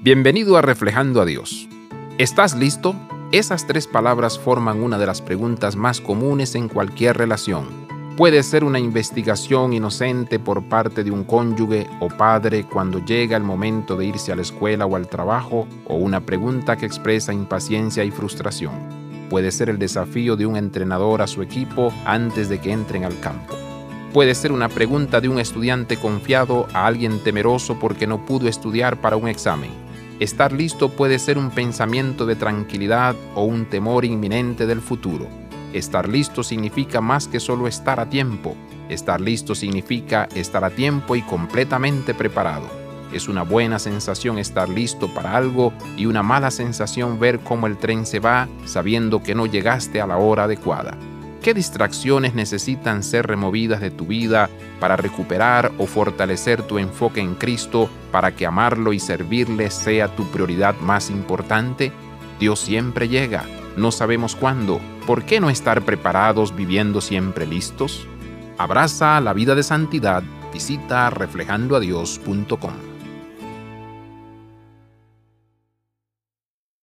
Bienvenido a Reflejando a Dios. ¿Estás listo? Esas tres palabras forman una de las preguntas más comunes en cualquier relación. Puede ser una investigación inocente por parte de un cónyuge o padre cuando llega el momento de irse a la escuela o al trabajo, o una pregunta que expresa impaciencia y frustración. Puede ser el desafío de un entrenador a su equipo antes de que entren al campo. Puede ser una pregunta de un estudiante confiado a alguien temeroso porque no pudo estudiar para un examen. Estar listo puede ser un pensamiento de tranquilidad o un temor inminente del futuro. Estar listo significa más que solo estar a tiempo. Estar listo significa estar a tiempo y completamente preparado. Es una buena sensación estar listo para algo y una mala sensación ver cómo el tren se va sabiendo que no llegaste a la hora adecuada. ¿Qué distracciones necesitan ser removidas de tu vida para recuperar o fortalecer tu enfoque en Cristo para que amarlo y servirle sea tu prioridad más importante? Dios siempre llega, no sabemos cuándo. ¿Por qué no estar preparados viviendo siempre listos? Abraza la vida de santidad, visita reflejandoadios.com.